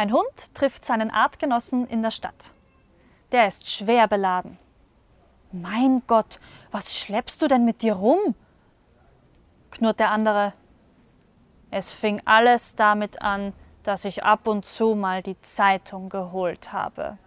Ein Hund trifft seinen Artgenossen in der Stadt. Der ist schwer beladen. Mein Gott, was schleppst du denn mit dir rum? knurrt der andere. Es fing alles damit an, dass ich ab und zu mal die Zeitung geholt habe.